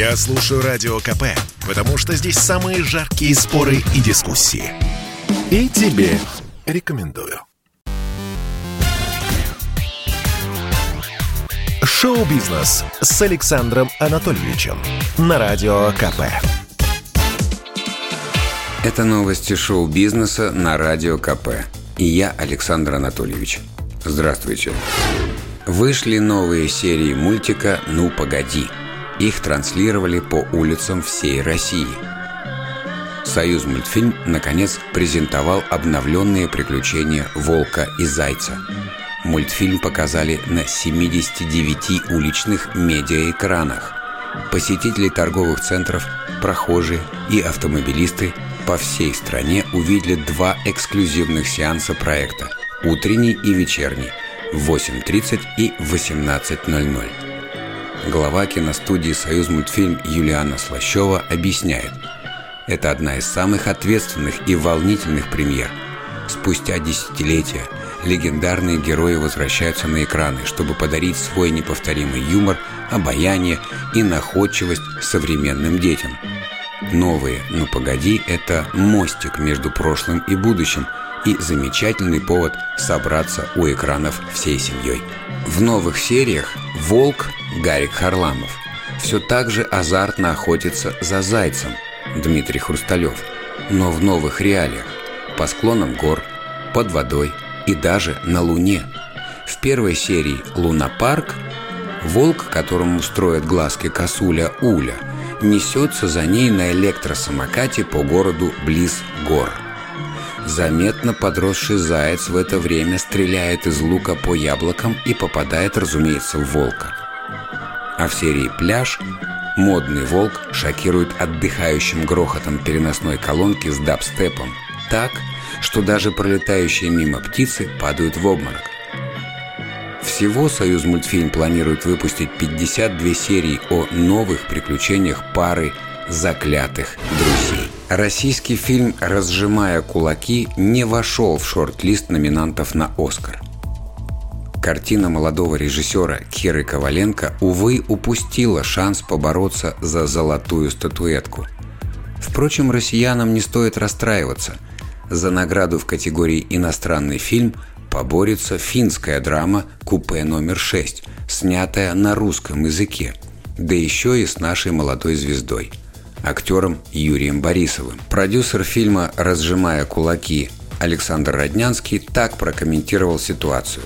Я слушаю Радио КП, потому что здесь самые жаркие споры и дискуссии. И тебе рекомендую. Шоу-бизнес с Александром Анатольевичем на Радио КП. Это новости шоу-бизнеса на Радио КП. И я, Александр Анатольевич. Здравствуйте. Вышли новые серии мультика «Ну, погоди». Их транслировали по улицам всей России. Союз мультфильм наконец презентовал обновленные приключения волка и зайца. Мультфильм показали на 79 уличных медиаэкранах. Посетители торговых центров, прохожие и автомобилисты по всей стране увидели два эксклюзивных сеанса проекта – утренний и вечерний – в 8.30 и 18.00. Глава киностудии «Союз мультфильм» Юлиана Слащева объясняет – это одна из самых ответственных и волнительных премьер. Спустя десятилетия легендарные герои возвращаются на экраны, чтобы подарить свой неповторимый юмор, обаяние и находчивость современным детям. Новые «Ну погоди» — это мостик между прошлым и будущим и замечательный повод собраться у экранов всей семьей. В новых сериях «Волк» Гарик Харламов все так же азартно охотится за зайцем Дмитрий Хрусталев, но в новых реалиях по склонам гор, под водой и даже на Луне. В первой серии «Лунопарк» волк, которому строят глазки косуля Уля, несется за ней на электросамокате по городу близ гор. Заметно подросший заяц в это время стреляет из лука по яблокам и попадает, разумеется, в волка. А в серии «Пляж» модный волк шокирует отдыхающим грохотом переносной колонки с дабстепом так, что даже пролетающие мимо птицы падают в обморок. Всего «Союз мультфильм» планирует выпустить 52 серии о новых приключениях пары заклятых друзей. Российский фильм «Разжимая кулаки» не вошел в шорт-лист номинантов на «Оскар». Картина молодого режиссера Киры Коваленко, увы, упустила шанс побороться за золотую статуэтку. Впрочем, россиянам не стоит расстраиваться. За награду в категории «Иностранный фильм» поборется финская драма «Купе номер 6», снятая на русском языке, да еще и с нашей молодой звездой, актером Юрием Борисовым. Продюсер фильма «Разжимая кулаки» Александр Роднянский так прокомментировал ситуацию.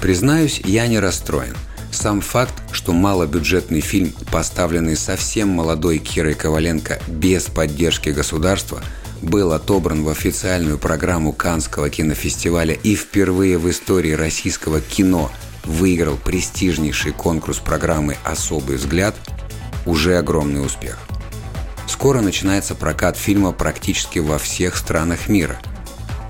«Признаюсь, я не расстроен. Сам факт, что малобюджетный фильм, поставленный совсем молодой Кирой Коваленко без поддержки государства – был отобран в официальную программу Канского кинофестиваля и впервые в истории российского кино выиграл престижнейший конкурс программы «Особый взгляд», уже огромный успех. Скоро начинается прокат фильма практически во всех странах мира.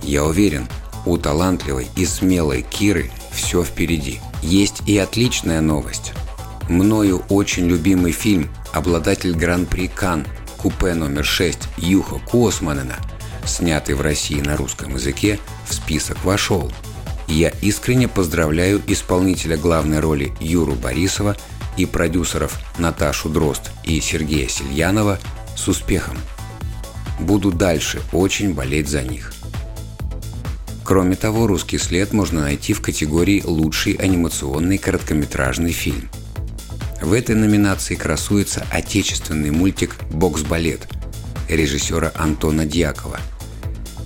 Я уверен, у талантливой и смелой Киры все впереди. Есть и отличная новость. Мною очень любимый фильм, обладатель Гран-при Кан купе номер 6 Юха Косманена, снятый в России на русском языке, в список вошел. я искренне поздравляю исполнителя главной роли Юру Борисова и продюсеров Наташу Дрозд и Сергея Сельянова с успехом. Буду дальше очень болеть за них. Кроме того, «Русский след» можно найти в категории «Лучший анимационный короткометражный фильм». В этой номинации красуется отечественный мультик «Бокс-балет» режиссера Антона Дьякова.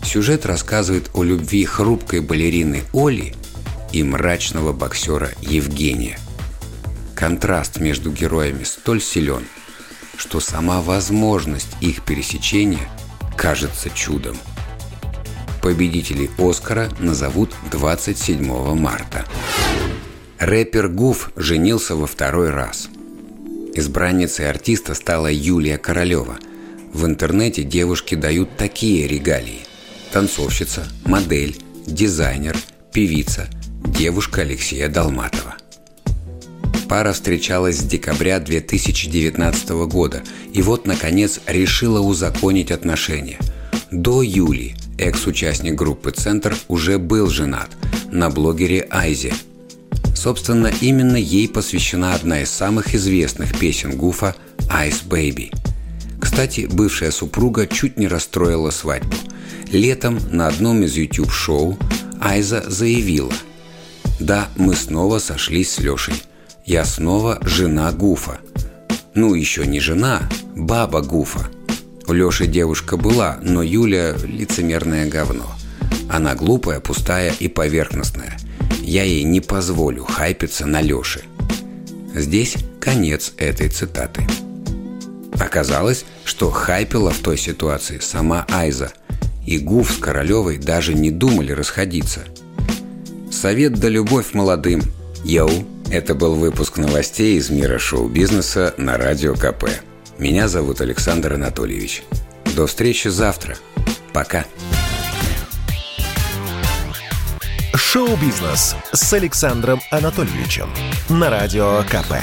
Сюжет рассказывает о любви хрупкой балерины Оли и мрачного боксера Евгения. Контраст между героями столь силен, что сама возможность их пересечения кажется чудом. Победителей Оскара назовут 27 марта. Рэпер Гуф женился во второй раз. Избранницей артиста стала Юлия Королева. В интернете девушки дают такие регалии. Танцовщица, модель, дизайнер, певица, девушка Алексея Долматова. Пара встречалась с декабря 2019 года и вот, наконец, решила узаконить отношения. До Юли экс-участник группы «Центр» уже был женат на блогере Айзе – Собственно, именно ей посвящена одна из самых известных песен Гуфа Ice Baby. Кстати, бывшая супруга чуть не расстроила свадьбу. Летом на одном из YouTube-шоу Айза заявила «Да, мы снова сошлись с Лешей. Я снова жена Гуфа. Ну, еще не жена, баба Гуфа. У Леши девушка была, но Юля – лицемерное говно. Она глупая, пустая и поверхностная. Я ей не позволю хайпиться на Леше. Здесь конец этой цитаты. Оказалось, что хайпила в той ситуации сама Айза, и Гуф с Королевой даже не думали расходиться. Совет да любовь молодым. Йоу, это был выпуск новостей из мира шоу-бизнеса на Радио КП. Меня зовут Александр Анатольевич. До встречи завтра. Пока. Шоу-бизнес с Александром Анатольевичем на Радио КП.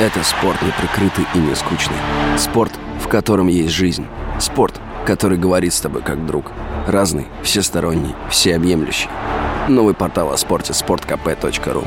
Это спорт не прикрытый и не скучный. Спорт, в котором есть жизнь. Спорт, который говорит с тобой как друг. Разный, всесторонний, всеобъемлющий. Новый портал о спорте – sportkp.ru